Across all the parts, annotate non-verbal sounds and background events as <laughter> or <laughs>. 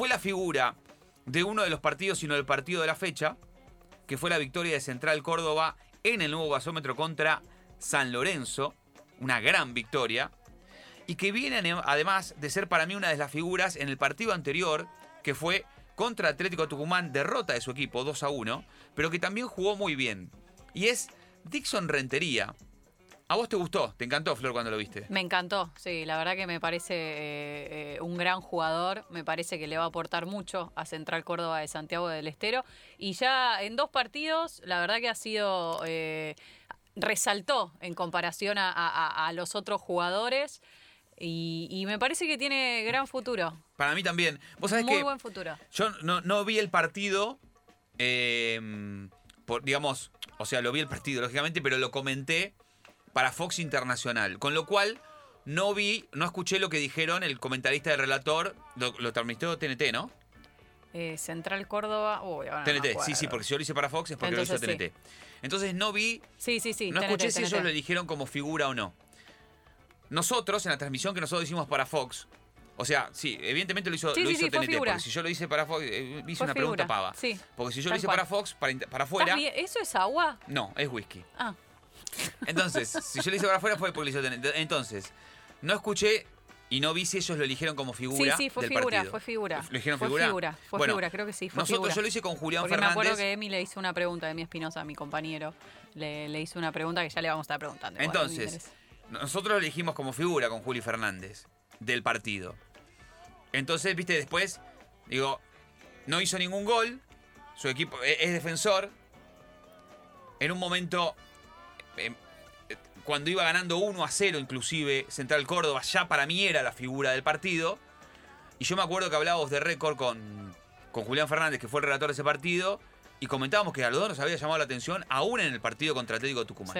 fue la figura de uno de los partidos, sino del partido de la fecha, que fue la victoria de Central Córdoba en el nuevo gasómetro contra San Lorenzo, una gran victoria, y que viene además de ser para mí una de las figuras en el partido anterior, que fue contra Atlético Tucumán, derrota de su equipo 2 a 1, pero que también jugó muy bien. Y es Dixon Rentería, ¿A vos te gustó? ¿Te encantó, Flor, cuando lo viste? Me encantó, sí. La verdad que me parece eh, eh, un gran jugador. Me parece que le va a aportar mucho a Central Córdoba de Santiago del Estero. Y ya en dos partidos, la verdad que ha sido. Eh, resaltó en comparación a, los otros jugadores. Y, me parece que tiene gran futuro. Para mí también. ¿Vos sabés Muy buen futuro. Yo no, vi el partido. por, digamos, o sea, lo vi el partido, lógicamente, pero lo comenté para Fox Internacional. Con lo cual, no vi, no escuché lo que dijeron el comentarista del relator. Lo, lo transmitió TNT, ¿no? Eh, Central Córdoba. TNT, sí, sí, porque si yo lo hice para Fox es porque lo hizo TNT. Entonces no vi. Sí, sí, sí. No escuché si ellos lo eligieron como figura o no. Nosotros, en la transmisión que nosotros hicimos para Fox, o sea, sí, evidentemente lo hizo, lo hizo TNT, porque si yo lo hice para Fox, eh, hice una pregunta pava. Sí, porque si yo lo hice para Fox, para, para afuera. ¿Eso es agua? No, es whisky. Ah. Entonces, si yo lo hice para afuera fue porque lo hizo Entonces, no escuché y no vi si ellos lo eligieron como figura. Sí, sí, fue figura, fue figura. ¿Lo eligieron fue figura? Fue figura, creo que sí. Fue nosotros yo lo hice con Julián Porque Fernández. me acuerdo que Emi le hizo una pregunta de mi Espinosa, mi compañero. Le, le, hizo una pregunta que ya le vamos a estar preguntando. Entonces, nosotros lo elegimos como figura con Juli Fernández del partido. Entonces, viste, después, digo, no hizo ningún gol. Su equipo e-, es defensor. En un momento em, cuando iba ganando 1 a 0 inclusive, Central Córdoba ya para mí era la figura del partido. Y yo me acuerdo que hablábamos de récord con, con Julián Fernández, que fue el relator de ese partido, y comentábamos que a los dos nos había llamado la atención aún en el partido contra Atlético Tucumán.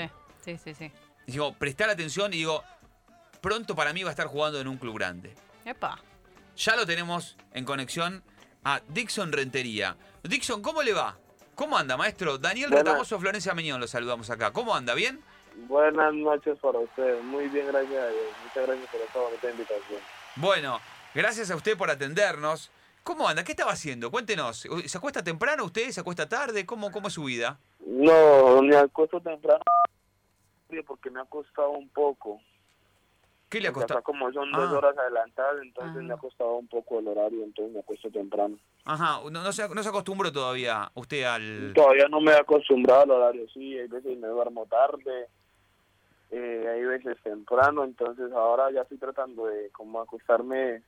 Sí, sí, sí. sí. Y digo, prestar atención y digo, pronto para mí va a estar jugando en un club grande. Epa. Ya lo tenemos en conexión a Dixon Rentería. Dixon, ¿cómo le va? ¿Cómo anda, maestro? Daniel Retamoso, Florencia Meñón, lo saludamos acá. ¿Cómo anda? ¿Bien? Buenas noches para usted. Muy bien, gracias a Dios. Muchas gracias por esta bonita invitación. Bueno, gracias a usted por atendernos. ¿Cómo anda? ¿Qué estaba haciendo? Cuéntenos. ¿Se acuesta temprano usted? ¿Se acuesta tarde? ¿Cómo, cómo es su vida? No, me acuesto temprano porque me ha costado un poco. ¿Qué le ha costado? como son dos ah. horas adelantadas, entonces me ha ah. costado un poco el horario, entonces me acuesto temprano. Ajá, no, no, se, no se acostumbró todavía usted al... Todavía no me he acostumbrado al horario, sí, hay veces me duermo tarde, eh, hay veces temprano, entonces ahora ya estoy tratando de como acostarme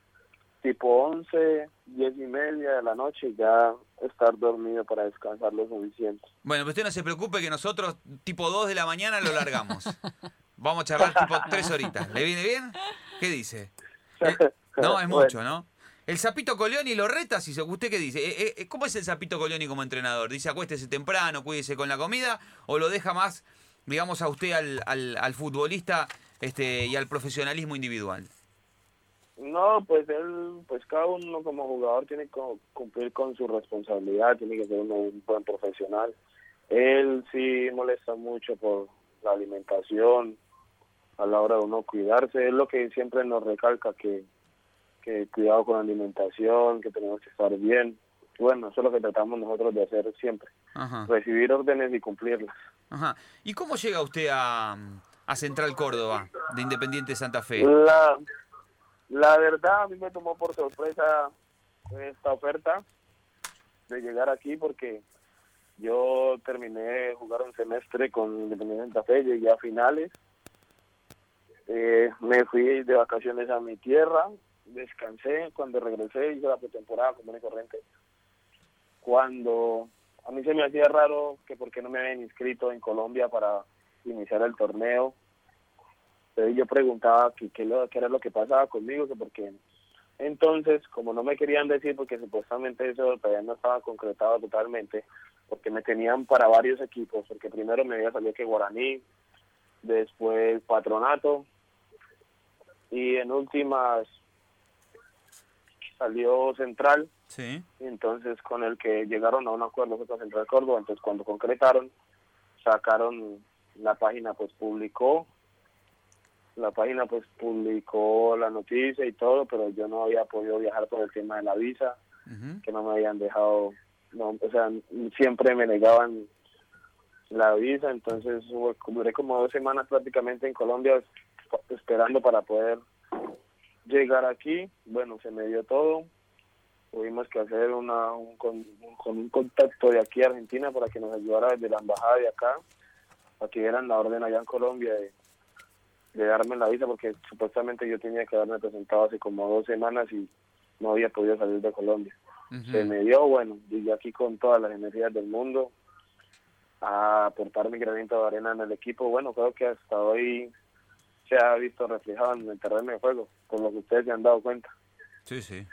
tipo 11, 10 y media de la noche y ya estar dormido para descansar lo suficiente. Bueno, pues usted no se preocupe que nosotros tipo 2 de la mañana lo largamos. <laughs> Vamos a charlar tipo 3 horitas. ¿Le viene bien? ¿Qué dice? <laughs> Eh, no, es mucho, ¿no? El Zapito Colioni lo reta, si ¿usted qué dice? Eh, eh, ¿Cómo es el Zapito Colioni como entrenador? ¿Dice acuéstese temprano, cuídese con la comida? ¿O lo deja más digamos, a usted, al, al, al futbolista este, y al profesionalismo individual? No, pues él, pues cada uno como jugador tiene que cumplir con su responsabilidad, tiene que ser un buen profesional. Él sí molesta mucho por la alimentación, a la hora de uno cuidarse, es lo que siempre nos recalca que, que cuidado con la alimentación, que tenemos que estar bien. Bueno, eso es lo que tratamos nosotros de hacer siempre, recibir órdenes y cumplirlas. Ajá. ¿Y cómo llega usted a, a Central Córdoba, de Independiente Santa Fe? La, la verdad, a mí me tomó por sorpresa esta oferta de llegar aquí porque yo terminé de jugar un semestre con Independiente Santa Fe, llegué a finales. Eh, me fui de vacaciones a mi tierra, descansé, cuando regresé hice la pretemporada común y corriente. Cuando a mí se me hacía raro que por qué no me habían inscrito en Colombia para iniciar el torneo. Entonces yo preguntaba qué, qué, era lo que pasaba conmigo, que porque entonces, como no me querían decir, porque supuestamente eso todavía no estaba concretado totalmente, porque me tenían para varios equipos, porque primero me había salido que Guaraní, después Patronato, y en últimas salió Central, Sí. Entonces, con el que llegaron a un acuerdo con Central Córdoba, entonces cuando concretaron, sacaron la página, pues publicó, la página pues publicó la noticia y todo, pero yo no había podido viajar por el tema de la visa. que no me habían dejado, no, o sea, siempre me negaban la visa, entonces duré como dos semanas prácticamente en Colombia esperando para poder llegar aquí. Bueno, se me dio todo. Tuvimos que hacer una, un, con, un contacto de aquí a Argentina para que nos ayudara desde la embajada de acá, para que dieran la orden allá en Colombia de, de darme la visa, porque supuestamente yo tenía que haberme presentado hace como dos semanas y no había podido salir de Colombia. Se me dio, bueno, llegué aquí con todas las energías del mundo a aportar mi granito de arena en el equipo. Bueno, creo que hasta hoy se ha visto reflejado en el terreno de juego, con lo que ustedes se han dado cuenta. Sí, sí.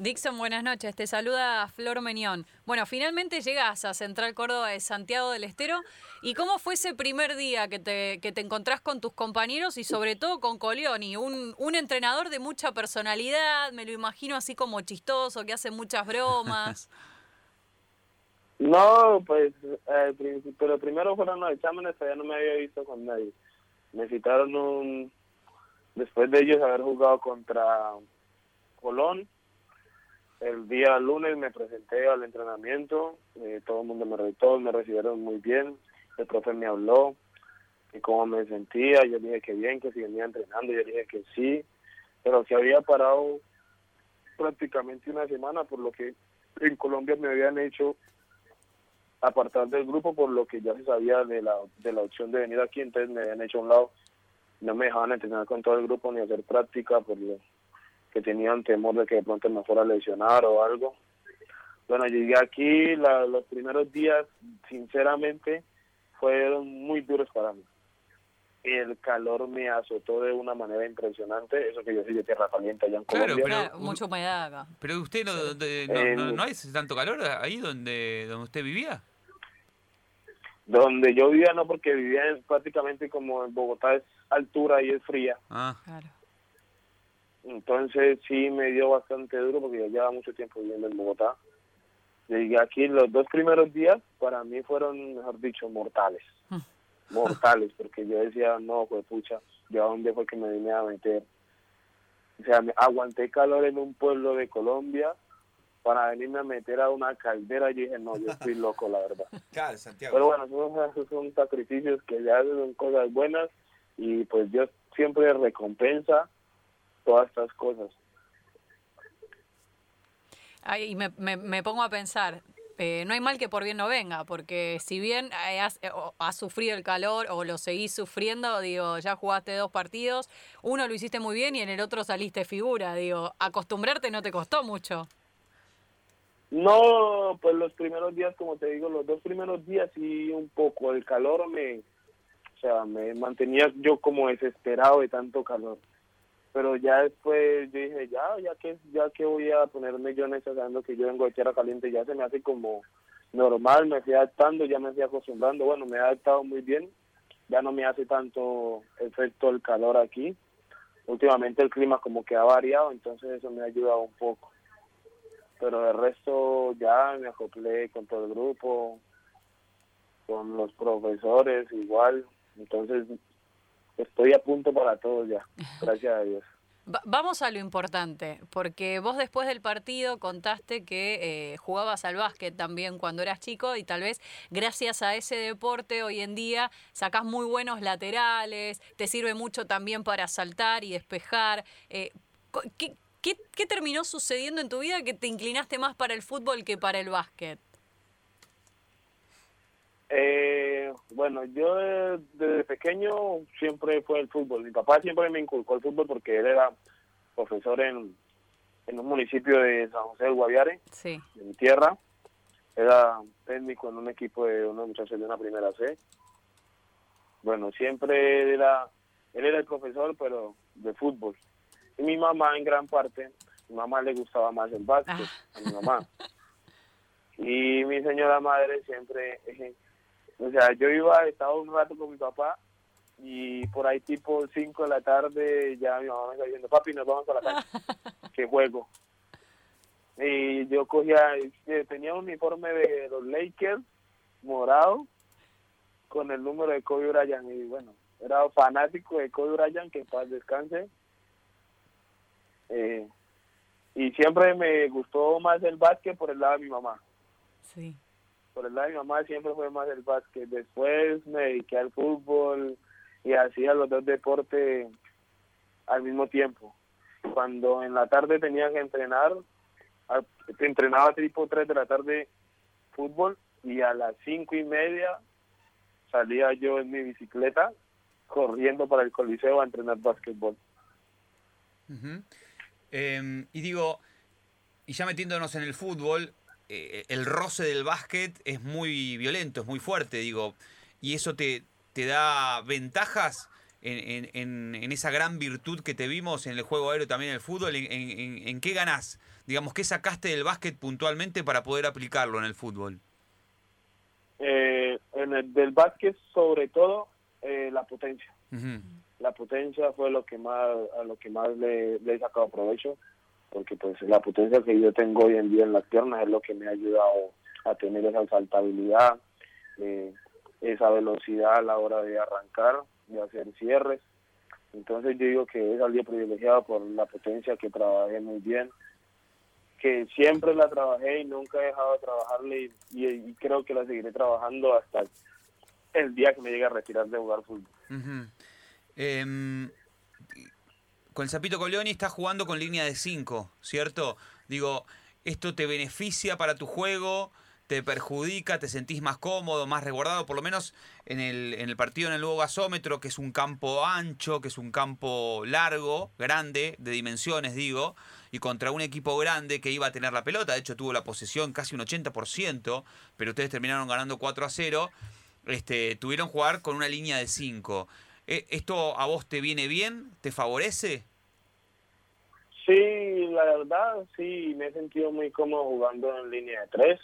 Dixon, buenas noches. Te saluda Flor Menión. Bueno, finalmente llegas a Central Córdoba de Santiago del Estero. ¿Y cómo fue ese primer día que te, que te encontrás con tus compañeros y sobre todo con Colioni? Un, un entrenador de mucha personalidad, me lo imagino así como chistoso, que hace muchas bromas. <laughs> no, pues, eh, pero primero fueron los exámenes, todavía no me había visto con nadie. Me citaron un, después de ellos haber jugado contra Colón el día lunes me presenté al entrenamiento, eh, todo el mundo me retó, me recibieron muy bien, el profe me habló y cómo me sentía, yo dije que bien, que si venía entrenando, yo dije que sí, pero que había parado prácticamente una semana por lo que en Colombia me habían hecho apartar del grupo por lo que ya se sabía de la, de la opción de venir aquí, entonces me habían hecho a un lado, no me dejaban entrenar con todo el grupo ni hacer práctica por lo que tenían temor de que de pronto me fuera a lesionar o algo. Bueno, llegué aquí, los primeros días, sinceramente, fueron muy duros para mí. El calor me azotó de una manera impresionante, eso que yo soy de tierra caliente allá en Colombia. Pero, mucha humedad acá. Pero usted no, no, no, hay tanto calor ahí donde, donde usted vivía. Donde yo vivía no, porque vivía prácticamente como en Bogotá es altura y es fría. Ah. Claro. Entonces sí me dio bastante duro porque ya llevaba mucho tiempo viviendo en Bogotá. Llegué aquí los dos primeros días, para mí fueron, mejor dicho, mortales. Mm. Mortales, porque yo decía, no, pues pucha, ¿yo a dónde fue que me vine a meter? O sea, me, aguanté calor en un pueblo de Colombia para venirme a meter a una caldera y dije, no, yo estoy loco, la verdad. <laughs> Claro, Santiago. Pero bueno, esos son sacrificios que ya son cosas buenas y pues Dios siempre recompensa todas estas cosas. Ay, y me, me, pongo a pensar, eh, no hay mal que por bien no venga, porque si bien has, eh, has, sufrido el calor o lo seguís sufriendo, digo, ya jugaste dos partidos, uno lo hiciste muy bien y en el otro saliste figura, digo, acostumbrarte no te costó mucho. No, pues los primeros días, como te digo, los dos primeros días sí un poco, el calor me, o sea, me mantenía yo como desesperado de tanto calor. Pero ya después yo dije ya ya que ya que voy a ponerme yo en esa sabiendo que yo vengo de tierra caliente ya se me hace como normal me fui adaptando ya me fui acostumbrando. Bueno me he adaptado muy bien ya no me hace tanto efecto el calor aquí. Últimamente el clima como que ha variado entonces eso me ha ayudado un poco pero el resto ya me acoplé con todo el grupo con los profesores igual entonces estoy a punto para todo ya, <laughs> gracias a Dios. Vamos a lo importante, porque vos después del partido contaste que eh, jugabas al básquet también cuando eras chico y tal vez gracias a ese deporte hoy en día sacás muy buenos laterales, te sirve mucho también para saltar y despejar. Eh, ¿qué, qué, qué terminó sucediendo en tu vida que te inclinaste más para el fútbol que para el básquet? Eh, bueno, yo desde pequeño siempre fue el fútbol. Mi papá siempre me inculcó el fútbol porque él era profesor en, en un municipio de San José del Guaviare, sí. de mi tierra. Era técnico en un equipo de unos muchachos de una primera C. Bueno, siempre era, él era el profesor, pero de fútbol. Y mi mamá, en gran parte, mi mamá le gustaba más el básquet, ah. a mi mamá. Y mi señora madre siempre <laughs> o sea, yo iba, estaba un rato con mi papá y por ahí tipo 5 de la tarde ya mi mamá me está diciendo, papi, nos vamos a la calle, <laughs> que juego. Y yo cogía, eh, tenía un uniforme de los Lakers, morado, con el número de Kobe Bryant y bueno, era fanático de Kobe Bryant, que paz descanse. Eh, y siempre me gustó más el básquet por el lado de mi mamá. Sí. Por el lado de mi mamá siempre fue más el básquet. Después me dediqué al fútbol y hacía los dos deportes al mismo tiempo. Cuando en la tarde tenía que entrenar, a- entrenaba tipo 3 de la tarde fútbol y a las cinco y media salía yo en mi bicicleta corriendo para el coliseo a entrenar básquetbol. Ujú. Eh, y digo, y ya metiéndonos en el fútbol, eh, el roce del básquet es muy violento, es muy fuerte, digo, y eso te, te da ventajas en, en- esa gran virtud que te vimos en el juego aéreo también en el fútbol. ¿En, en- qué ganás? Digamos, ¿qué sacaste del básquet puntualmente para poder aplicarlo en el fútbol? Eh, en el del básquet, sobre todo, eh, la potencia. La potencia fue lo que más a lo que más le, le he sacado provecho, porque pues la potencia que yo tengo hoy en día en las piernas es lo que me ha ayudado a tener esa saltabilidad, eh, esa velocidad a la hora de arrancar, de hacer cierres. Entonces yo digo que he salido privilegiado por la potencia que trabajé muy bien, que siempre la trabajé y nunca he dejado de trabajarle y, creo que la seguiré trabajando hasta el día que me llegue a retirar de jugar fútbol. Em, con el Zapito Colioni estás jugando con línea de 5, ¿cierto? Digo, ¿esto te beneficia para tu juego? ¿Te perjudica? ¿Te sentís más cómodo, más resguardado? Por lo menos en el, en el partido en el nuevo gasómetro, que es un campo ancho, que es un campo largo, grande, de dimensiones, digo, y contra un equipo grande que iba a tener la pelota. De hecho, tuvo la posesión casi un 80%, pero ustedes terminaron ganando 4 a 0 este, tuvieron jugar con una línea de 5. ¿Esto a vos te viene bien? ¿Te favorece? Sí, la verdad, sí, me he sentido muy cómodo jugando en línea de tres,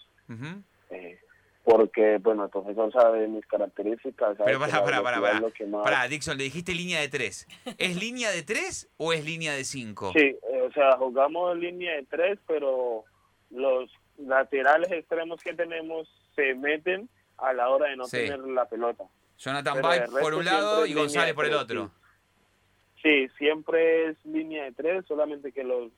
eh, porque, bueno, el profesor sabe mis características. sabe Pero lo que más- Pará, Dixon, le dijiste línea de 3. ¿Es línea de 3 o es línea de 5? Sí, eh, o sea, jugamos en línea de tres, pero los laterales extremos que tenemos se meten a la hora de no Sí. tener la pelota. Jonathan Bay por un lado y González por el otro. Sí, siempre es línea de tres, solamente que los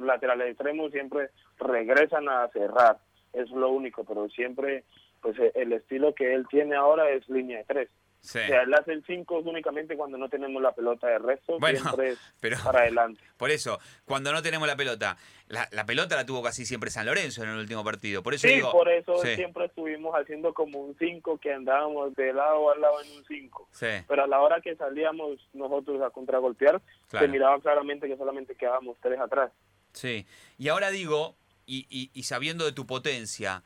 laterales extremos siempre regresan a cerrar, es lo único, pero siempre, pues eh, el estilo que él tiene ahora es línea de tres. Sí. O sea, él hace el 5 únicamente cuando no tenemos la pelota de resto, Bueno, siempre <laughs> pero para adelante. por eso, cuando no tenemos la pelota, la, la pelota la tuvo casi siempre San Lorenzo en el último partido. Por eso Sí, digo, por eso sí, siempre estuvimos haciendo como un 5 que andábamos de lado a lado en un 5. sí, Pero a la hora que salíamos nosotros a contragolpear, Claro. se miraba claramente que solamente quedábamos tres atrás. sí. Y ahora digo, y, y- y sabiendo de tu potencia,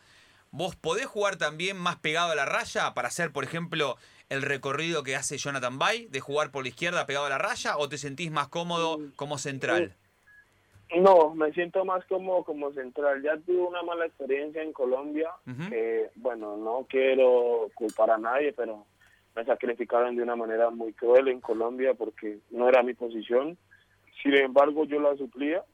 ¿vos podés jugar también más pegado a la raya para hacer, por ejemplo, el recorrido que hace Jonathan Bay, de jugar por la izquierda pegado a la raya, o te sentís más cómodo Mm, como central? No, me siento más como como central. Ya tuve una mala experiencia en Colombia, que bueno, no quiero culpar a nadie, pero me sacrificaron de una manera muy cruel en Colombia porque no era mi posición. Sin embargo, yo la suplía.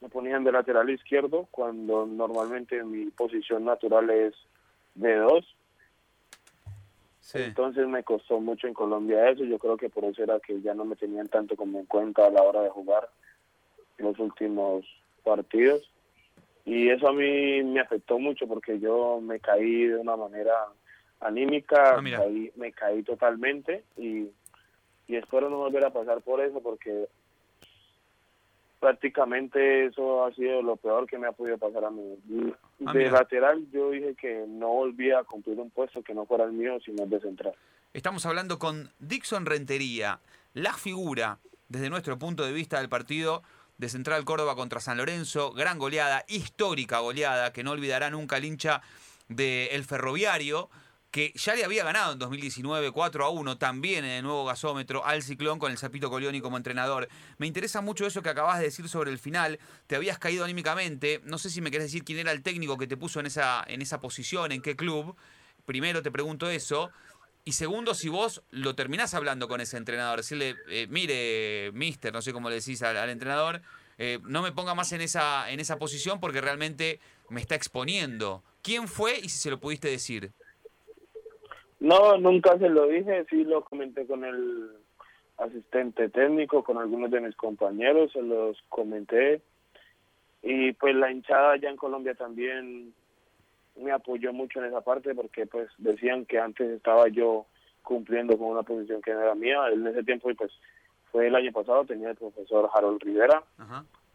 Me ponían de lateral izquierdo cuando normalmente mi posición natural es de dos. Sí. Entonces me costó mucho en Colombia eso. Yo creo que por eso era que ya no me tenían tanto como en cuenta a la hora de jugar los últimos partidos. Y eso a mí me afectó mucho porque yo me caí de una manera anímica, Ah, caí- me caí totalmente y, y espero no volver a pasar por eso porque prácticamente eso ha sido lo peor que me ha podido pasar a mí. Ah, de mira. lateral yo dije que no volvía a cumplir un puesto que no fuera el mío, sino el de central. Estamos hablando con Dixon Rentería, la figura, desde nuestro punto de vista del partido de Central Córdoba contra San Lorenzo, gran goleada, histórica goleada, que no olvidará nunca el hincha del Ferroviario, que ya le había ganado en 2019 4 a 1, también en el nuevo gasómetro, al Ciclón con el Zapito Colioni como entrenador. Me interesa mucho eso que acabas de decir sobre el final, te habías caído anímicamente, no sé si me querés decir quién era el técnico que te puso en esa, en esa posición, en qué club, primero te pregunto eso, y segundo, si vos lo terminás hablando con ese entrenador, decirle, eh, mire, mister, no sé cómo le decís al, entrenador, eh, no me ponga más en esa, en esa posición porque realmente me está exponiendo. ¿Quién fue y si se lo pudiste decir? No, nunca se lo dije, sí lo comenté con el asistente técnico, con algunos de mis compañeros, se los comenté Y pues la hinchada allá en Colombia también me apoyó mucho en esa parte porque pues decían que antes estaba yo cumpliendo con una posición que no era mía. En ese tiempo pues fue el año pasado, tenía el profesor Harold Rivera,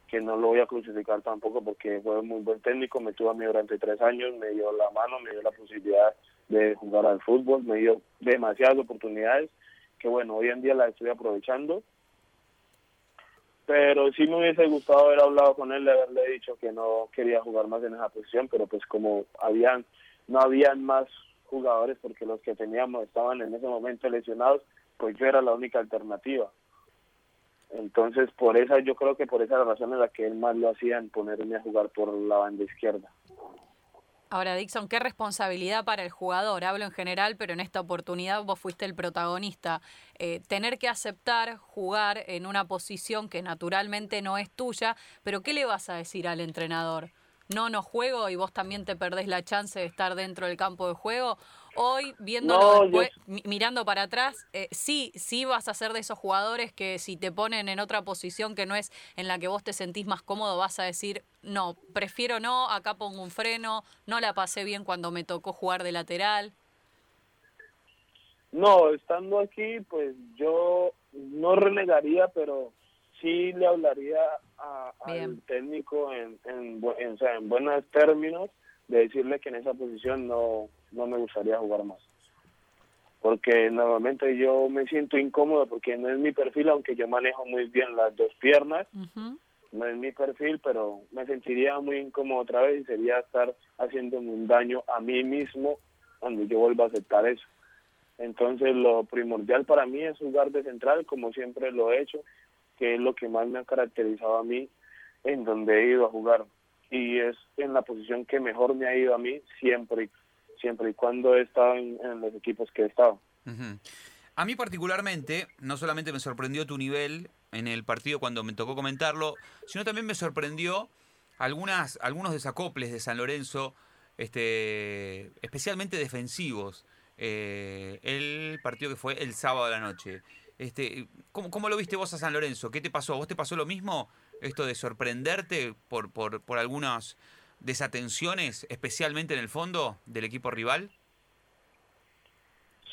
que no lo voy a crucificar tampoco porque fue muy buen técnico, me tuvo a mí durante tres años, me dio la mano, me dio la posibilidad de jugar al fútbol, me dio demasiadas oportunidades que bueno, hoy en día las estoy aprovechando. Pero sí me hubiese gustado haber hablado con él, haberle dicho que no quería jugar más en esa posición, pero pues como habían no habían más jugadores porque los que teníamos estaban en ese momento lesionados, pues yo era la única alternativa. Entonces, por esa, yo creo que por esa razón es la que él más lo hacía en ponerme a jugar por la banda izquierda. Ahora, Dixon, qué responsabilidad para el jugador. Hablo en general, pero en esta oportunidad vos fuiste el protagonista. Eh, tener que aceptar jugar en una posición que naturalmente no es tuya, pero ¿qué le vas a decir al entrenador? no, no juego y vos también te perdés la chance de estar dentro del campo de juego. Hoy, viéndolo mirando para atrás, eh, sí, sí vas a ser de esos jugadores que si te ponen en otra posición que no es en la que vos te sentís más cómodo, vas a decir, no, prefiero no, acá pongo un freno, no la pasé bien cuando me tocó jugar de lateral. No, estando aquí, pues yo no renegaría, pero sí le hablaría al técnico en, en, o sea, en buenos términos de decirle que en esa posición no, no me gustaría jugar más. Porque normalmente yo me siento incómodo porque no es mi perfil, aunque yo manejo muy bien las dos piernas, no es mi perfil, pero me sentiría muy incómodo otra vez y sería estar haciéndome un daño a mí mismo cuando yo vuelva a aceptar eso. Entonces lo primordial para mí es jugar de central como siempre lo he hecho que es lo que más me ha caracterizado a mí en donde he ido a jugar y es en la posición que mejor me ha ido a mí siempre siempre y cuando he estado en, los equipos que he estado. A mí particularmente, no solamente me sorprendió tu nivel en el partido cuando me tocó comentarlo, sino también me sorprendió algunas, algunos desacoples de San Lorenzo, este, especialmente defensivos. Eh, el partido que fue el sábado de la noche. Este, ¿cómo, ¿Cómo lo viste vos a San Lorenzo? ¿Qué te pasó? ¿A vos te pasó lo mismo? Esto de sorprenderte por, por, por algunas desatenciones, especialmente en el fondo del equipo rival?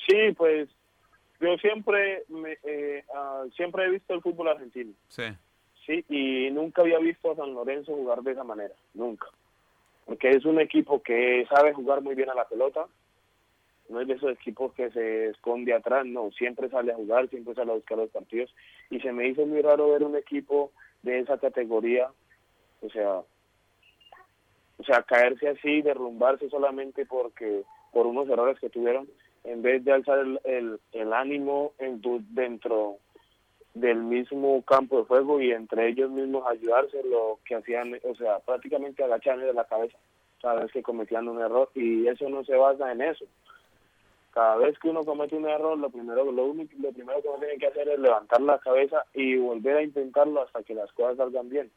Sí, pues yo siempre me, eh, ah, siempre he visto el fútbol argentino. Sí. Sí, y nunca había visto a San Lorenzo jugar de esa manera, nunca. Porque es un equipo que sabe jugar muy bien a la pelota, no es de esos equipos que se esconde atrás, no, siempre sale a jugar, siempre sale a buscar los partidos y se me hizo muy raro ver un equipo de esa categoría, o sea, o sea, caerse así, derrumbarse solamente porque por unos errores que tuvieron, en vez de alzar el, el, ánimo en dentro del mismo campo de juego y entre ellos mismos ayudarse, lo que hacían, o sea, prácticamente agacharme de la cabeza cada vez que cometían un error y eso no se basa en eso. Cada vez que uno comete un error, lo primero, lo, único, lo primero que uno tiene que hacer es levantar la cabeza y volver a intentarlo hasta que las cosas salgan bien.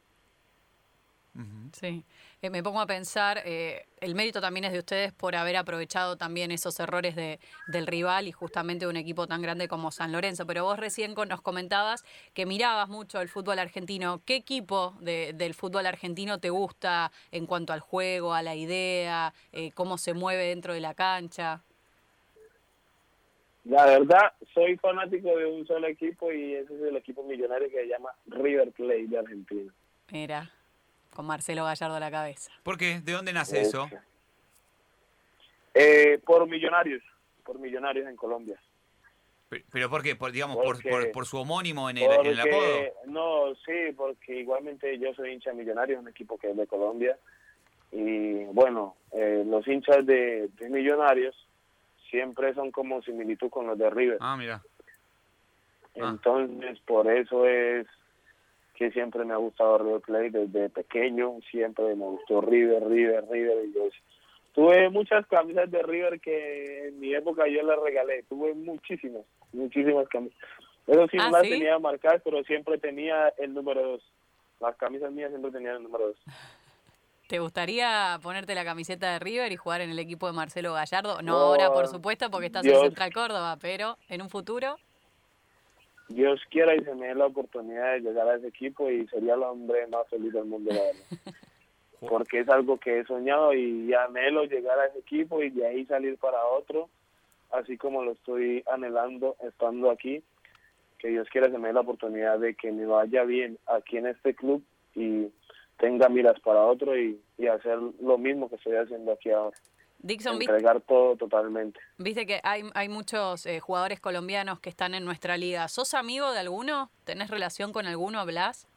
Sí, eh, me pongo a pensar, eh, el mérito también es de ustedes por haber aprovechado también esos errores de, del rival y justamente de un equipo tan grande como San Lorenzo. Pero vos recién nos comentabas que mirabas mucho el fútbol argentino. ¿Qué equipo de, del fútbol argentino te gusta en cuanto al juego, a la idea, eh, cómo se mueve dentro de la cancha? La verdad, soy fanático de un solo equipo y ese es el equipo millonario que se llama River Plate de Argentina. Mira, con Marcelo Gallardo a la cabeza. ¿Por qué? ¿De dónde nace eso? Eh, por millonarios, por millonarios en Colombia. ¿Pero por qué? Por, digamos, por, por, su homónimo en el, en el, apodo? No, sí, porque igualmente yo soy hincha de Millonarios, un equipo que es de Colombia. Y bueno, eh, los hinchas de, de Millonarios siempre son como similitud con los de River. Ah, mira. Ah. Entonces, por eso es que siempre me ha gustado River Plate desde pequeño, siempre me gustó River, River, River. Y yo tuve muchas camisas de River que en mi época yo las regalé, tuve muchísimas, muchísimas camisas. Eso sí, no ah, las tenía marcadas, pero siempre tenía el número dos. Las camisas mías siempre tenían el número dos. ¿Te gustaría ponerte la camiseta de River y jugar en el equipo de Marcelo Gallardo? No, ahora, por supuesto, porque estás en Central Córdoba, pero en un futuro. Dios quiera y se me dé la oportunidad de llegar a ese equipo y sería el hombre más feliz del mundo. <laughs> porque es algo que he soñado y anhelo llegar a ese equipo y de ahí salir para otro, así como lo estoy anhelando estando aquí. Que Dios quiera que me dé la oportunidad de que me vaya bien aquí en este club y tenga miras para otro y, y hacer lo mismo que estoy haciendo aquí ahora. Dixon, Entregar todo totalmente. viste que hay, hay muchos eh, jugadores colombianos que están en nuestra liga. ¿Sos amigo de alguno? ¿Tenés relación con alguno? ¿Hablas?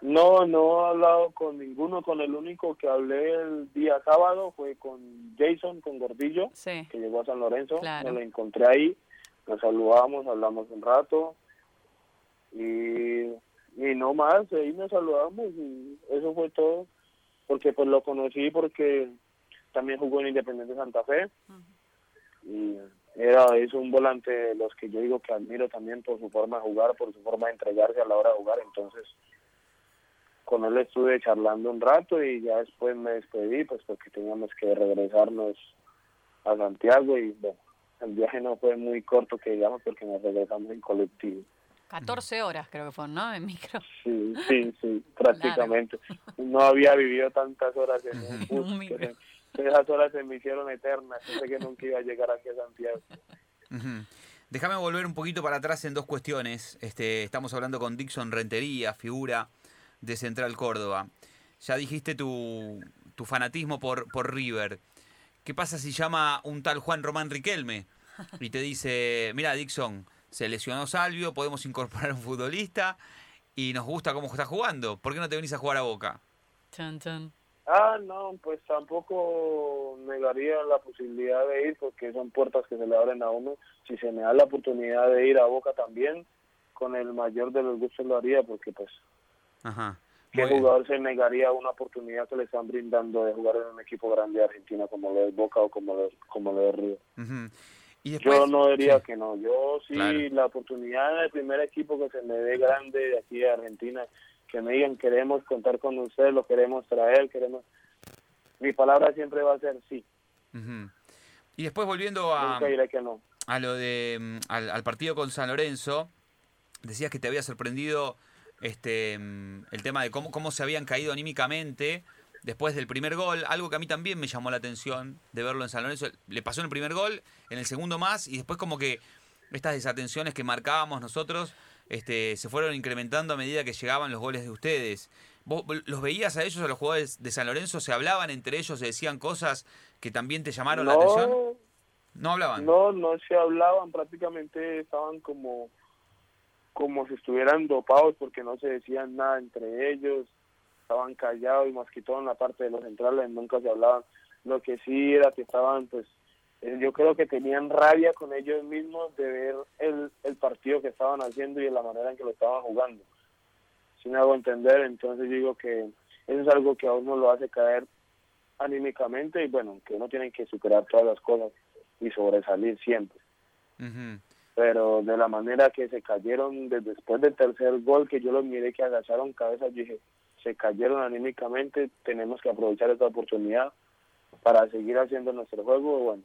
No, no he hablado con ninguno, con el único que hablé el día sábado fue con Jason, con Gordillo, Sí. que llegó a San Lorenzo, Claro. me lo encontré ahí, nos saludamos, hablamos un rato y, y no más, ahí nos saludamos y eso fue todo, porque pues lo conocí porque también jugó en Independiente Santa Fe y era es un volante de los que yo digo que admiro también por su forma de jugar, por su forma de entregarse a la hora de jugar, entonces con él estuve charlando un rato y ya después me despedí pues porque teníamos que regresarnos a Santiago y bueno, el viaje no fue muy corto que digamos porque nos regresamos en colectivo. 14 horas creo que fueron, ¿no? En micro. Sí, sí, sí, prácticamente. No había vivido tantas horas en un <laughs> bus. Esas horas se me hicieron eternas. Pensé que nunca iba a llegar aquí a Santiago. Déjame volver un poquito para atrás en dos cuestiones. Este, estamos hablando con Dixon Rentería, figura de Central Córdoba. Ya dijiste tu, tu fanatismo por, por River. ¿Qué pasa si llama un tal Juan Román Riquelme y te dice, mira Dixon, se lesionó Salvio, podemos incorporar un futbolista y nos gusta cómo está jugando? ¿Por qué no te venís a jugar a Boca? Chan, chan. Ah, no, pues tampoco negaría la posibilidad de ir porque son puertas que se le abren a uno. Si se me da la oportunidad de ir a Boca también, con el mayor de los gustos lo haría porque pues Ajá. ¿Qué Muy bien. jugador se negaría una oportunidad que le están brindando de jugar en un equipo grande de Argentina como lo es Boca o como lo, como lo es Río? Y después, Yo no diría sí. que no. Yo sí, Claro. la oportunidad del primer equipo que se me dé grande de aquí de Argentina, que me digan queremos contar con usted, lo queremos traer, queremos... Mi palabra siempre va a ser sí. Y después volviendo a, nunca diré que no. a lo de mm, al, al partido con San Lorenzo, decías que te había sorprendido este mm, el tema de cómo, cómo se habían caído anímicamente después del primer gol, algo que a mí también me llamó la atención de verlo en San Lorenzo. Le pasó en el primer gol, en el segundo más, y después como que estas desatenciones que marcábamos nosotros este, se fueron incrementando a medida que llegaban los goles de ustedes. ¿Vos los veías a ellos, a los jugadores de San Lorenzo? ¿Se hablaban entre ellos? ¿Se decían cosas que también te llamaron la atención? No, hablaban. no, no se hablaban, prácticamente estaban como como si estuvieran dopados porque no se decían nada entre ellos, estaban callados y más que todo en la parte de los centrales nunca se hablaban. Lo que sí era que estaban, pues, yo creo que tenían rabia con ellos mismos de ver el, el partido que estaban haciendo y de la manera en que lo estaban jugando. Si me hago entender, entonces digo que eso es algo que a uno lo hace caer anímicamente y bueno, que uno tiene que superar todas las cosas y sobresalir siempre pero de la manera que se cayeron de- después del tercer gol que yo los miré que agacharon cabeza yo dije se cayeron anímicamente tenemos que aprovechar esta oportunidad para seguir haciendo nuestro juego bueno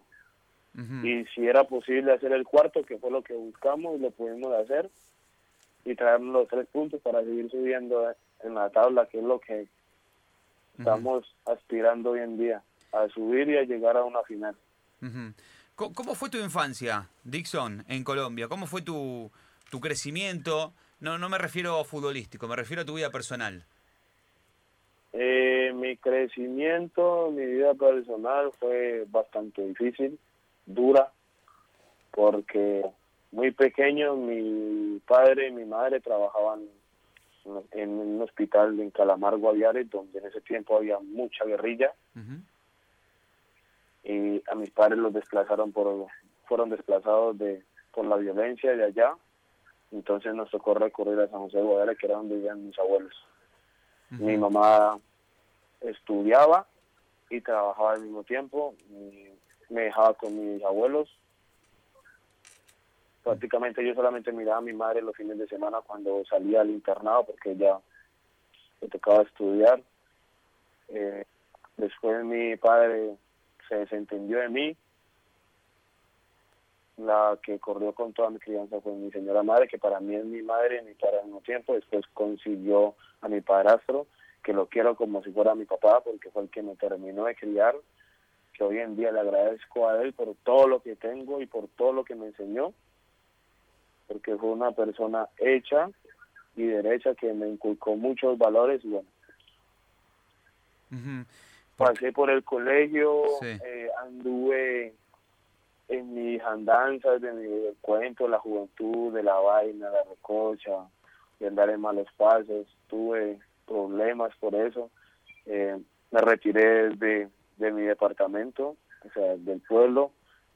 Y si era posible hacer el cuarto que fue lo que buscamos lo pudimos hacer y traernos los tres puntos para seguir subiendo en la tabla que es lo que estamos aspirando hoy en día a subir y a llegar a una final Ujú. Co- ¿Cómo fue tu infancia, Dixon, en Colombia? ¿Cómo fue tu, tu crecimiento? No, no me refiero a futbolístico, me refiero a tu vida personal. Eh, mi crecimiento, mi vida personal fue bastante difícil, dura, porque muy pequeño mi padre y mi madre trabajaban en un hospital en Calamar, Guaviare, donde en ese tiempo había mucha guerrilla. Y a mis padres los desplazaron por fueron desplazados de por la violencia de allá. Entonces nos tocó recurrir a San José de Guadalajara que era donde vivían mis abuelos. Mi mamá estudiaba y trabajaba al mismo tiempo. Y me dejaba con mis abuelos. Prácticamente yo solamente miraba a mi madre los fines de semana cuando salía al internado porque ella le tocaba estudiar. Eh, después mi padre se desentendió de mí. La que corrió con toda mi crianza fue mi señora madre, que para mí es mi madre y mi padre mismo tiempo. Después consiguió a mi padrastro, que lo quiero como si fuera mi papá, porque fue el que me terminó de criar, que hoy en día le agradezco a él por todo lo que tengo y por todo lo que me enseñó, porque fue una persona hecha y derecha que me inculcó muchos valores y bueno. Pasé por el colegio, eh, anduve en mis andanzas de mi cuento, la juventud, de la vaina, la recocha, de andar en malos pasos, tuve problemas por eso. Eh, me retiré de, de mi departamento, o sea, del pueblo,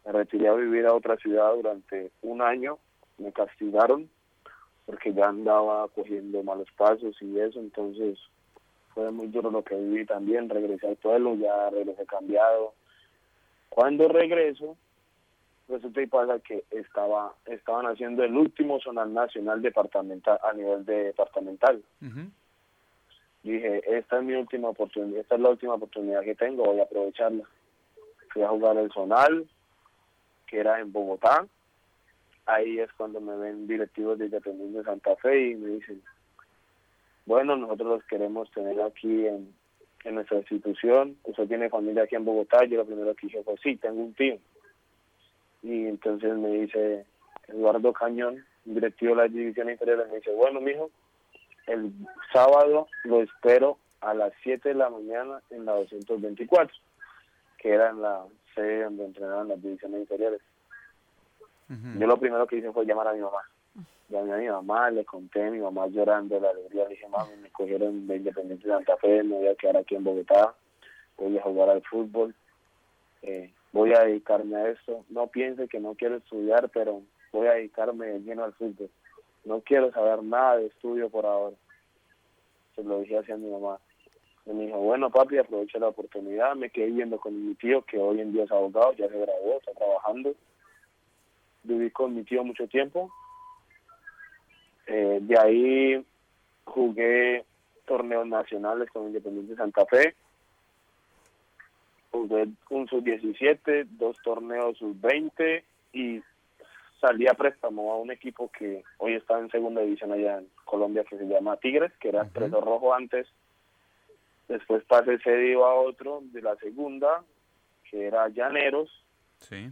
me retiré a vivir a otra ciudad durante un año, me castigaron porque ya andaba cogiendo malos pasos y eso, entonces fue muy duro lo que viví también, regresé al pueblo, ya regresé cambiado. Cuando regreso, resulta y pasa que estaba estaban haciendo el último zonal nacional departamental a nivel departamental. Dije, esta es mi última oportunidad, esta es la última oportunidad que tengo, voy a aprovecharla. Fui a jugar el zonal, que era en Bogotá. Ahí es cuando me ven directivos de Independiente de Santa Fe y me dicen, bueno, nosotros los queremos tener aquí en, en nuestra institución. Usted tiene familia aquí en Bogotá. Yo lo primero que dije fue, sí, tengo un tío y entonces me dice Eduardo Cañón, directivo de la división inferior, me dice, bueno, mijo, el sábado lo espero a las 7 de la mañana en la 224, que era en la sede donde entrenaban las divisiones inferiores. Yo lo primero que hice fue llamar a mi mamá. Llamé a mi mamá, le conté, mi mamá llorando de la alegría, le dije, mami, me cogieron de Independiente de Santa Fe, me voy a quedar aquí en Bogotá, voy a jugar al fútbol. Eh, voy a dedicarme a esto. No piense que no quiero estudiar, pero voy a dedicarme lleno al fútbol. No quiero saber nada de estudio por ahora. Se lo dije así a mi mamá. Y me dijo, bueno papi, aprovecha la oportunidad. Me quedé viendo con mi tío, que hoy en día es abogado, ya se graduó, está trabajando. Viví con mi tío mucho tiempo. Eh, de ahí jugué torneos nacionales con Independiente Santa Fe jugué un sub-17, dos torneos sub-20 y salí a préstamo a un equipo que hoy está en segunda división allá en Colombia que se llama Tigres, que era uh Rojo antes. Después pasé cedido a otro de la segunda, que era Llaneros. Sí.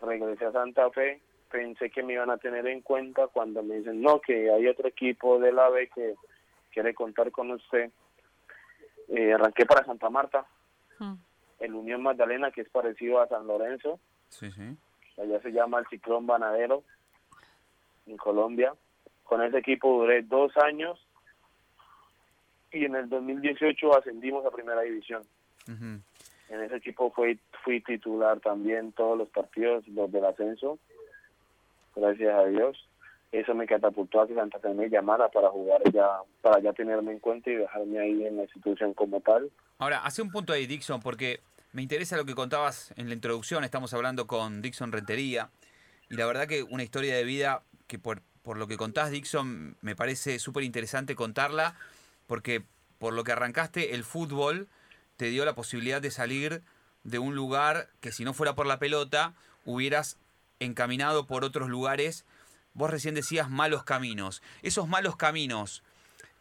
Regresé a Santa Fe. Pensé que me iban a tener en cuenta cuando me dicen, no, que hay otro equipo de la B que quiere contar con usted. Eh, arranqué para Santa Marta, el Unión Magdalena, que es parecido a San Lorenzo. Sí, sí. Allá se llama el Ciclón Banadero, en Colombia. Con ese equipo duré dos años y en el 2018 ascendimos a Primera División. En ese equipo fui, fui titular también todos los partidos, los del ascenso, gracias a Dios eso me catapultó a que Santa Fe me llamara para jugar ya, para ya tenerme en cuenta y dejarme ahí en la institución como tal. Ahora, hace un punto ahí, Dixon, porque me interesa lo que contabas en la introducción, estamos hablando con Dixon Rentería, y la verdad que una historia de vida que por, por lo que contás, Dixon, me parece súper interesante contarla, porque por lo que arrancaste, el fútbol te dio la posibilidad de salir de un lugar que si no fuera por la pelota, hubieras encaminado por otros lugares. Vos recién decías malos caminos. Esos malos caminos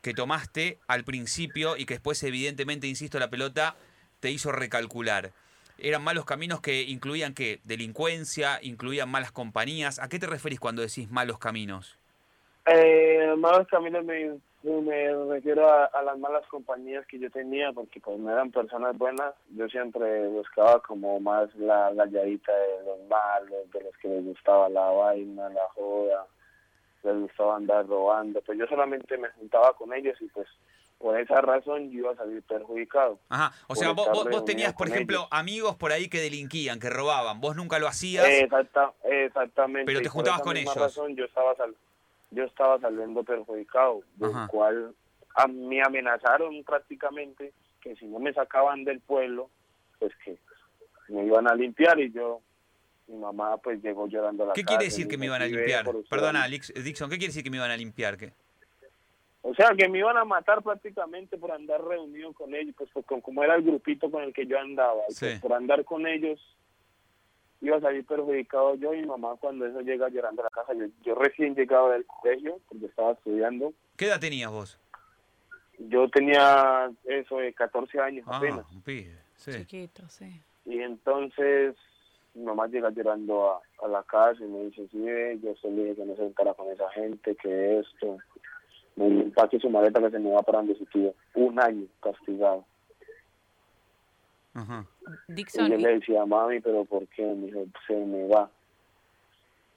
que tomaste al principio y que después evidentemente, insisto, la pelota te hizo recalcular. ¿Eran malos caminos que incluían qué? Delincuencia, incluían malas compañías. ¿A qué te referís cuando decís malos caminos? Eh, malos caminos me, me refiero a, las malas compañías que yo tenía porque pues no eran personas buenas. Yo siempre buscaba como más la galladita de los malos, de los que les gustaba la vaina, la joda, les gustaba andar robando. Pues yo solamente me juntaba con ellos y pues por esa razón yo iba a salir perjudicado. Ajá, o sea, vos, vos, tenías, por ejemplo, amigos por ahí que delinquían, que robaban, vos nunca lo hacías. Exacta, exactamente. Pero te juntabas con ellos. Razón, yo estaba yo estaba saliendo perjudicado, del cual a, me amenazaron prácticamente que si no me sacaban del pueblo, pues que me iban a limpiar y yo, mi mamá pues llegó llorando a la ¿Qué quiere decir que me iban a limpiar? Perdona, Dixon, ¿qué quiere decir que me iban a limpiar? ¿Qué? O sea, que me iban a matar prácticamente por andar reunido con ellos, pues, pues como era el grupito con el que yo andaba, pues, por andar con ellos iba a salir perjudicado yo y mi mamá cuando eso llega llorando a la casa. Yo, recién llegado del colegio porque estaba estudiando. ¿Qué edad tenías vos? yo tenía eso de 14 años Ah, apenas. un pibe. Sí. Chiquito, sí. Y entonces mi mamá llega llorando a, a la casa y me dice, sí, yo se dije que no se sentara con esa gente, que esto. Me empaque su maleta que se me va para donde su tío. Un año castigado. Ajá. Y Dixon, yo le decía, mami, pero ¿por qué? Me dijo, se me va.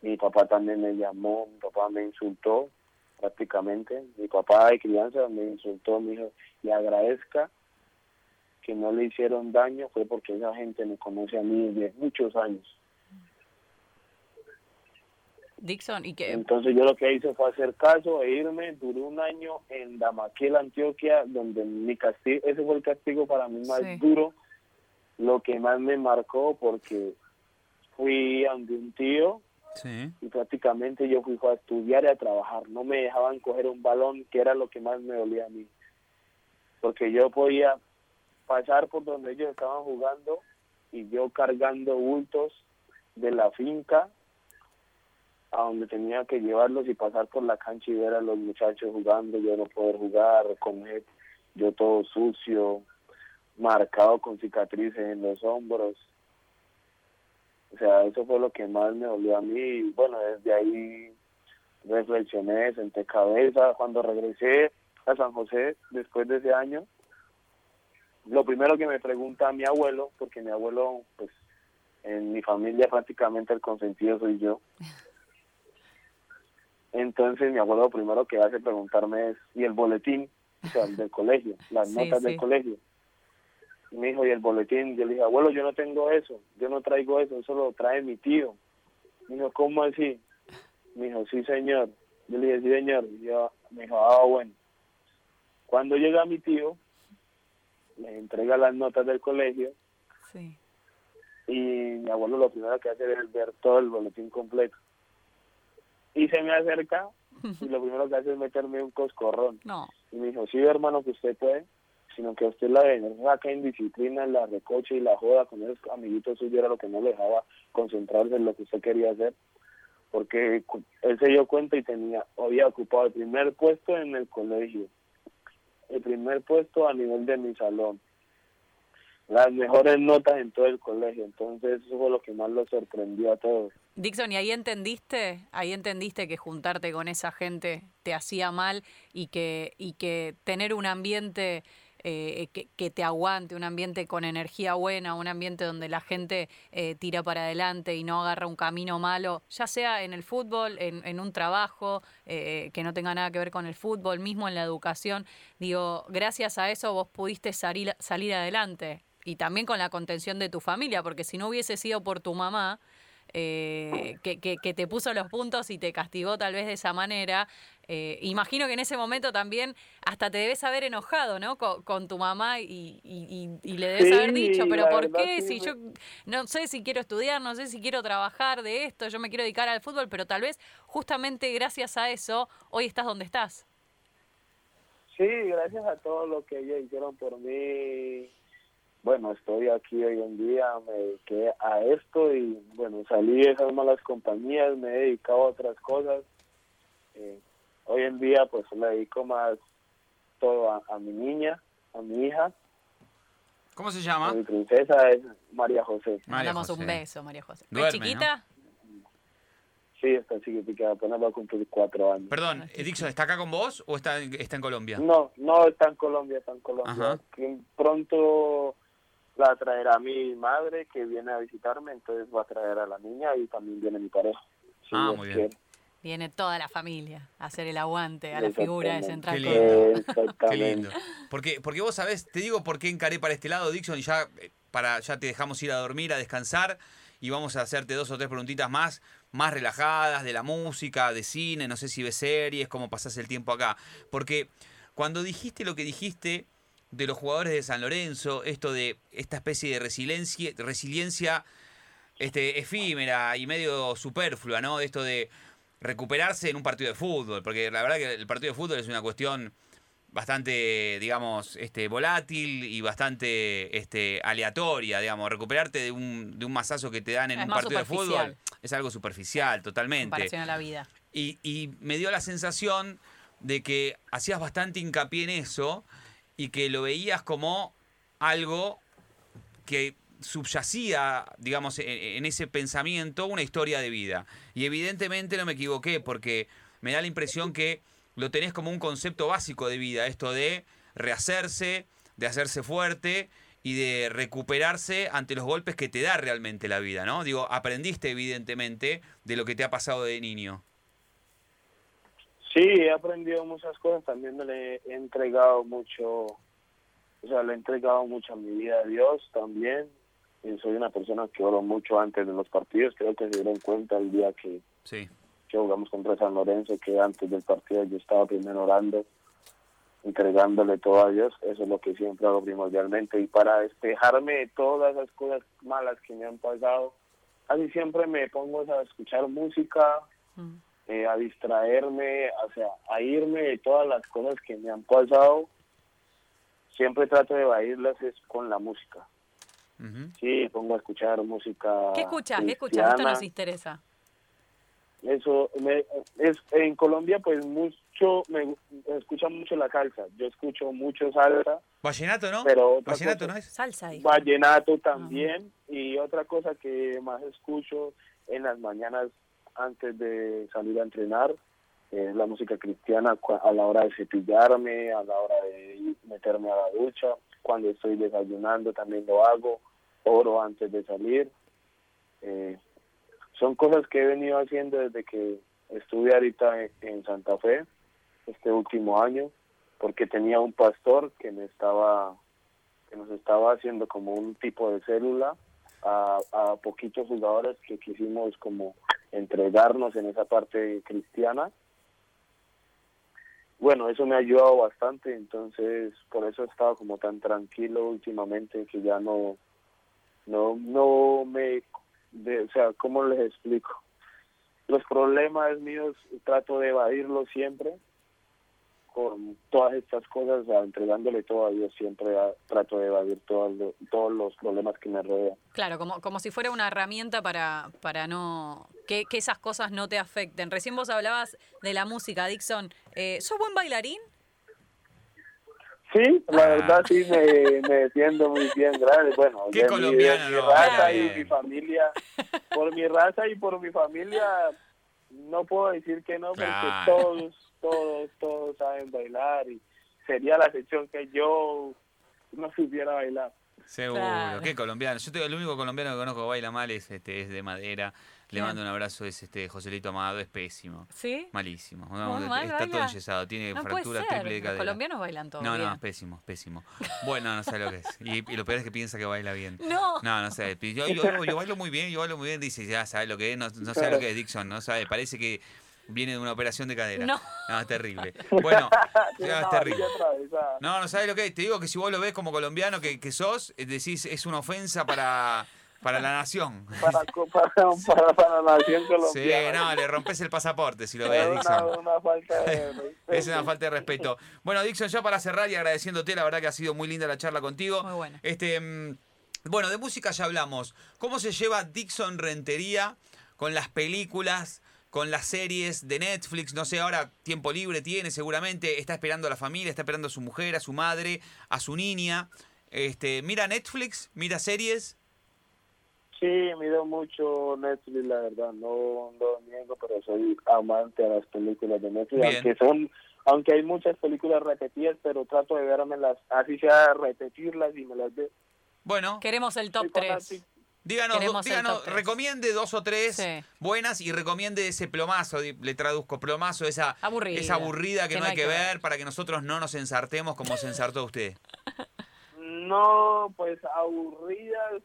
Mi papá también me llamó, mi papá me insultó prácticamente. Mi papá de crianza me insultó, me dijo, y agradezca que no le hicieron daño, fue porque esa gente me conoce a mí desde muchos años. Dixon, y que Entonces yo lo que hice fue hacer caso e irme. Duré un año en Damaquil, Antioquia, donde mi castigo, ese fue el castigo para mí más Sí. duro, lo que más me marcó porque fui a un tío Sí. y prácticamente yo fui a estudiar y a trabajar. No me dejaban coger un balón, que era lo que más me dolía a mí. Porque yo podía pasar por donde ellos estaban jugando y yo cargando bultos de la finca a donde tenía que llevarlos y pasar por la cancha y ver a los muchachos jugando, yo no poder jugar, comer, yo todo sucio, marcado con cicatrices en los hombros. O sea, eso fue lo que más me dolió a mí. Y bueno, desde ahí reflexioné, senté cabeza. Cuando regresé a San José, después de ese año, lo primero que me pregunta mi abuelo, porque mi abuelo, pues, en mi familia prácticamente el consentido soy yo. Entonces mi abuelo lo primero que hace preguntarme es, ¿y el boletín? O sea, el del colegio, <laughs> las Sí, notas sí. del colegio. Y me dijo, ¿y el boletín? Yo le dije, abuelo, yo no tengo eso, yo no traigo eso, eso lo trae mi tío. Me dijo, ¿cómo así? Me dijo, sí, señor. Yo le dije, sí, señor. Y yo, me dijo, ah, bueno. Cuando llega mi tío, le entrega las notas del colegio sí. y mi abuelo lo primero que hace es ver todo el boletín completo. Y se me acerca y lo <laughs> primero que hace es meterme un coscorrón. No, Y me dijo, sí, hermano, que usted puede, sino que usted la saca en disciplina, la recoche y la joda con esos amiguitos suyos era lo que no le dejaba concentrarse en lo que usted quería hacer. Porque él se dio cuenta y tenía, había ocupado el primer puesto en el colegio, el primer puesto a nivel de mi salón, las mejores notas en todo el colegio. Entonces eso fue lo que más lo sorprendió a todos. Dixon, ¿y ahí entendiste? Ahí entendiste que juntarte con esa gente te hacía mal y que, y que tener un ambiente eh, que, que te aguante, un ambiente con energía buena, un ambiente donde la gente eh, tira para adelante y no agarra un camino malo, ya sea en el fútbol, en, en un trabajo eh, que no tenga nada que ver con el fútbol, mismo en la educación. Digo, gracias a eso vos pudiste salir, salir adelante y también con la contención de tu familia, porque si no hubiese sido por tu mamá, eh, que, que- que te puso los puntos y te castigó tal vez de esa manera. eh, imagino que en ese momento también hasta te debes haber enojado, ¿no? Con, con tu mamá y, y- y- le debes Sí, haber dicho, pero ¿por qué? sí Si yo no sé si quiero estudiar, no sé si quiero trabajar de esto, yo me quiero dedicar al fútbol, pero tal vez justamente gracias a eso hoy estás donde estás. Sí, gracias a todo lo que ellos hicieron por mí. Bueno, estoy aquí hoy en día, me dediqué a esto y bueno, salí de esas malas compañías, me he dedicado a otras cosas. Eh, hoy en día pues le dedico más todo a, a mi niña, a mi hija, ¿Cómo se llama? mi princesa es María José. Le María mandamos José. un beso, María José. ¿Es Duerme, chiquita? Sí, está chiquitica, apenas va a cumplir cuatro años. Perdón, eh, Dixon, ¿está acá con vos o está, en- está en Colombia? No, no está en Colombia, está en Colombia. Ajá. Que pronto la traerá mi madre que viene a visitarme, entonces va a traer a la niña y también viene mi pareja. si Ah, muy bien. quiere. Viene toda la familia a hacer el aguante a la figura de Central Qué lindo. Qué lindo. Porque, porque vos sabés, te digo por qué encaré para este lado, Dixon, y ya, eh, para, ya te dejamos ir a dormir, a descansar, y vamos a hacerte dos o tres preguntitas más, más relajadas, de la música, de cine, no sé si ves series, cómo pasás el tiempo acá. Porque cuando dijiste lo que dijiste de los jugadores de San Lorenzo, esto de esta especie de resiliencia, resiliencia este, efímera y medio superflua, ¿no? Esto de recuperarse en un partido de fútbol, porque la verdad que el partido de fútbol es una cuestión bastante, digamos, este, volátil y bastante este, aleatoria, digamos. Recuperarte de un, de un mazazo que te dan en Es un partido de fútbol es algo superficial, en totalmente. comparación a la vida. Y, y me dio la sensación, de que hacías bastante hincapié en eso y que lo veías como algo que subyacía, digamos, en, ese pensamiento una historia de vida. Y evidentemente no me equivoqué porque me da la impresión que lo tenés como un concepto básico de vida, esto de rehacerse, de hacerse fuerte y de recuperarse ante los golpes que te da realmente la vida, ¿no? Digo, aprendiste evidentemente de lo que te ha pasado de niño. Sí, he aprendido muchas cosas, también me le he entregado mucho, o sea, le he entregado mucho a mi vida a Dios también. Y soy una persona que oro mucho antes de los partidos, creo que se dieron cuenta el día que, Sí. que jugamos contra San Lorenzo, que antes del partido yo estaba primero orando, entregándole todo a Dios, eso es lo que siempre hago primordialmente. Y para despejarme de todas esas cosas malas que me han pasado, casi siempre me pongo a escuchar música, Mm. Eh, a distraerme, o sea, a irme de todas las cosas que me han pasado. Siempre trato de evadirlas es con la música. Ujú. Sí, pongo a escuchar música. ¿Qué escuchas? ¿Qué escuchas? Esto nos interesa. Eso, me, es, en Colombia pues mucho, me, me escucha mucho la salsa. Yo escucho mucho salsa, Vallenato, ¿no? pero Vallenato, cosa- ¿no es? Salsa ahí. vallenato también. Y otra cosa que más escucho en las mañanas antes de salir a entrenar es la música cristiana a la hora de cepillarme, a la hora de meterme a la ducha, cuando estoy desayunando también lo hago, oro antes de salir. Eh, son cosas que he venido haciendo desde que estuve ahorita en Santa Fe, este último año, porque tenía un pastor que me estaba que nos estaba haciendo como un tipo de célula a, a poquitos jugadores que quisimos como entregarnos en esa parte cristiana. Bueno, eso me ha ayudado bastante, entonces por eso he estado como tan tranquilo últimamente que ya no, no, no me, de, o sea, ¿cómo les explico? Los problemas míos trato de evadirlos siempre con todas estas cosas, entregándole todo a Dios, siempre a- trato de evadir todos los, todos los problemas que me rodean. Claro, como, como si fuera una herramienta para, para no que, que esas cosas no te afecten. Recién vos hablabas de la música, Dixon. Eh, ¿Sos buen bailarín? Sí, la Ah. verdad sí me, me defiendo muy bien, gracias. Bueno, Qué de mi- colombiano, de mi, no, raza baila y bien. mi familia, por mi raza y por mi familia, no puedo decir que no, Claro. porque todos, todos, todos saben bailar y sería la excepción que yo no supiera bailar. Seguro, Claro. qué colombiano. Yo te- el único colombiano que conozco que baila mal es este es de madera. Le mando un abrazo, es este Joselito Amado, es pésimo. ¿Sí? Malísimo. Muy No, mal está todo enyesado, tiene No puede fractura ser. triple de Los cadera. colombianos bailan todo No, bien. no, es pésimo, es pésimo. Bueno, no sabe lo que es. Y, y lo peor es que piensa que baila bien. No. No, no sé. Yo, yo, yo bailo muy bien, yo bailo muy bien. Dice, ya sabe lo que es, no, no sabe lo que es Dixon, no sabe. Parece que viene de una operación de cadera. No. <laughs> es terrible. Bueno, una es terrible. No, no sabes lo que es. Te digo que si vos lo ves como colombiano que, que sos, eh, decís es una ofensa para, para la nación. Para, para, para, la <laughs> nación Sí, colombiana. no, le rompes el pasaporte si lo Es ves, una, Dixon. una falta de <laughs> respeto. Es una falta de respeto. Bueno, Dixon, ya para cerrar y agradeciéndote, la verdad que ha sido muy linda la charla contigo. Muy buena. Este, mm, bueno, de música ya hablamos. ¿Cómo se lleva Dixon Rentería con las películas, con las series de Netflix? No sé, ahora tiempo libre tiene seguramente. Está esperando a la familia, está esperando a su mujer, a su madre, a su niña. Este, mira Netflix, mira series. Sí, miro mucho Netflix, la verdad, no lo niego, pero soy amante a las películas de Netflix, Bien. aunque son, aunque hay muchas películas repetidas, pero trato de vermelas, así sea repetirlas y me las ve. Bueno, Queremos el top Soy 3. Díganos, díganos recomiende dos o tres Sí. buenas y recomiende ese plomazo, le traduzco plomazo, esa Aburrida. esa aburrida que, no hay que ver, para que nosotros no nos ensartemos como se ensartó usted. <laughs> No, pues aburridas,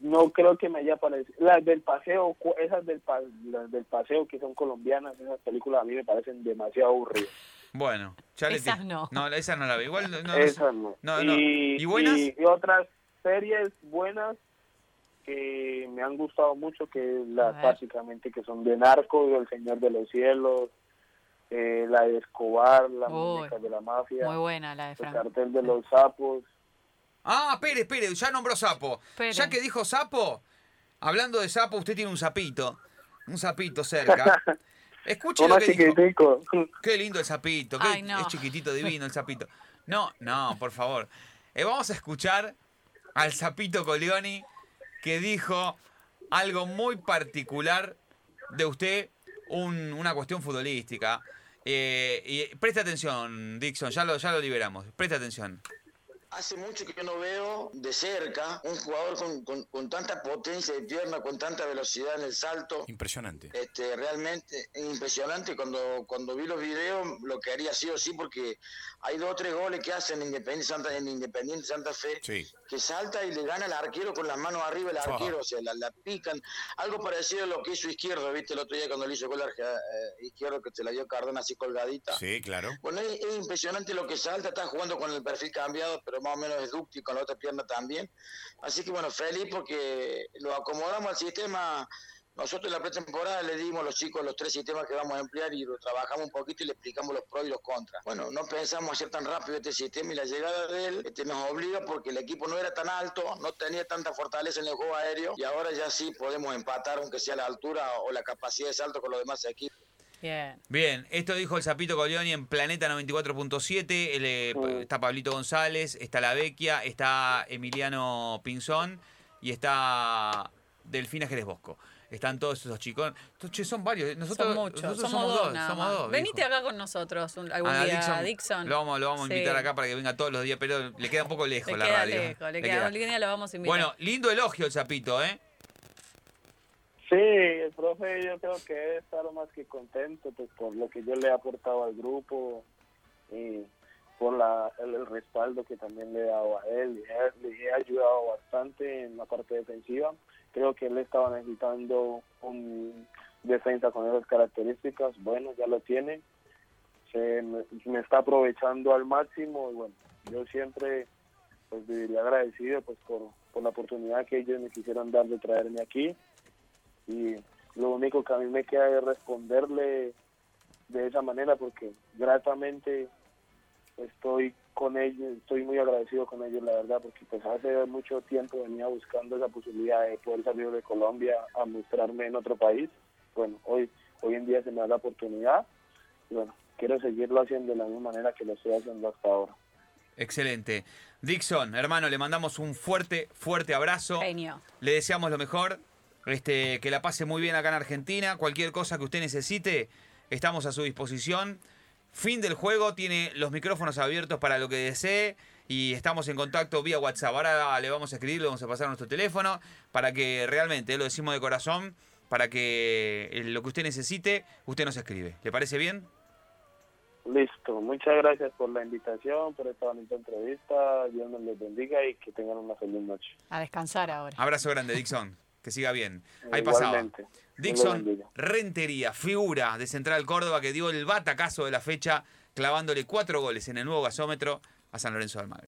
no creo que me haya parecido. Las del paseo, esas del, pa- las del paseo que son colombianas, esas películas a mí me parecen demasiado aburridas. Bueno, ya le Esas no. No, esa no la veo. Igual no, no, esas no. no, no. Y, ¿Y buenas? Y, y otras series buenas que me han gustado mucho, que las ver. básicamente que son de Narcos, El Señor de los Cielos, eh, la de Escobar, la muñeca de la mafia, Muy buena la de el cartel de los sapos. Ah, espere, espere, ya nombró sapo. Ya que dijo sapo, hablando de sapo, usted tiene un sapito. Un sapito cerca. <laughs> Escuche lo que dijo. Qué lindo el sapito, qué- Ay, no. es chiquitito, divino el sapito. No, no, por favor. Eh, vamos a escuchar al sapito Colioni que dijo algo muy particular de usted, un- una cuestión futbolística. Eh, y preste atención, Dixon, ya lo, ya lo liberamos. Preste atención. Hace mucho que yo no veo de cerca un jugador con, con- con tanta potencia de pierna, con tanta velocidad en el salto. Impresionante. Este, realmente es impresionante. Cuando, cuando vi los videos, lo que haría sí o sí, porque hay dos o tres goles que hacen en Independiente Santa, en Independiente Santa Fe, Sí. que salta y le gana al arquero con las manos arriba, el arquero, o sea, la, la pican. Algo parecido a lo que hizo Izquierdo, ¿viste? El otro día cuando le hizo gol a eh, Izquierdo, que se la dio Cardona así colgadita. Sí, claro. Bueno, es, es impresionante lo que salta, está jugando con el perfil cambiado, pero más o menos es dúctil con la otra pierna también. Así que bueno, feliz porque lo acomodamos al sistema. Nosotros en la pretemporada le dimos a los chicos los tres sistemas que vamos a emplear y lo trabajamos un poquito y le explicamos los pros y los contras. Bueno, no pensamos hacer tan rápido este sistema y la llegada de él este, nos obliga porque el equipo no era tan alto, no tenía tanta fortaleza en el juego aéreo y ahora ya sí podemos empatar aunque sea la altura o la capacidad de salto con los demás equipos. Bien. Bien, esto dijo el Zapito Colioni en Planeta 94.7. el, eh. Está Pablito González, está La Vecchia, está Emiliano Pinzón y está Delfina Jerez Bosco. Están todos esos chicos. Son varios. Nosotros, son muchos. nosotros somos, dos, nada somos más. dos. Venite acá con nosotros un- algún A día, Dixon. Lo vamos, lo vamos a Sí. invitar acá para que venga todos los días, pero le queda un poco lejos Le la queda radio. lejos, le Le queda, queda. algún día lo vamos a invitar. Bueno, lindo elogio el Zapito, ¿eh? Sí, el profe yo creo que debe estar más que contento pues, por lo que yo le he aportado al grupo y por la, el, respaldo que también le he dado a él. Le le he ayudado bastante en la parte defensiva. Creo que él estaba necesitando un defensa con esas características. Bueno, ya lo tiene. Se me, me está aprovechando al máximo y bueno, yo siempre pues viviría agradecido pues por, por la oportunidad que ellos me quisieron dar de traerme aquí y lo único que a mí me queda es responderle de esa manera porque gratamente estoy con ellos, estoy muy agradecido con ellos la verdad porque pues hace mucho tiempo venía buscando esa posibilidad de poder salir de Colombia a mostrarme en otro país. Bueno, hoy hoy en día se me da la oportunidad y bueno, quiero seguirlo haciendo de la misma manera que lo estoy haciendo hasta ahora. Excelente. Dixon, hermano, le mandamos un fuerte, fuerte abrazo. Genio. Le deseamos lo mejor. Este, que la pase muy bien acá en Argentina. Cualquier cosa que usted necesite, estamos a su disposición. Fin del juego, tiene los micrófonos abiertos para lo que desee y estamos en contacto vía WhatsApp. Ahora le vamos a escribir, le vamos a pasar nuestro teléfono para que realmente, lo decimos de corazón, para que eh, lo que usted necesite, usted nos escribe. ¿Le parece bien? Listo, muchas gracias por la invitación, por esta bonita entrevista. Dios nos les bendiga y que tengan una feliz noche. A descansar ahora. Abrazo grande, Dixon. Que siga bien. Ahí pasaba. Igualmente. Dixon. Rentería, figura de Central Córdoba que dio el batacazo de la fecha, clavándole cuatro goles en el nuevo gasómetro a San Lorenzo de Almagro.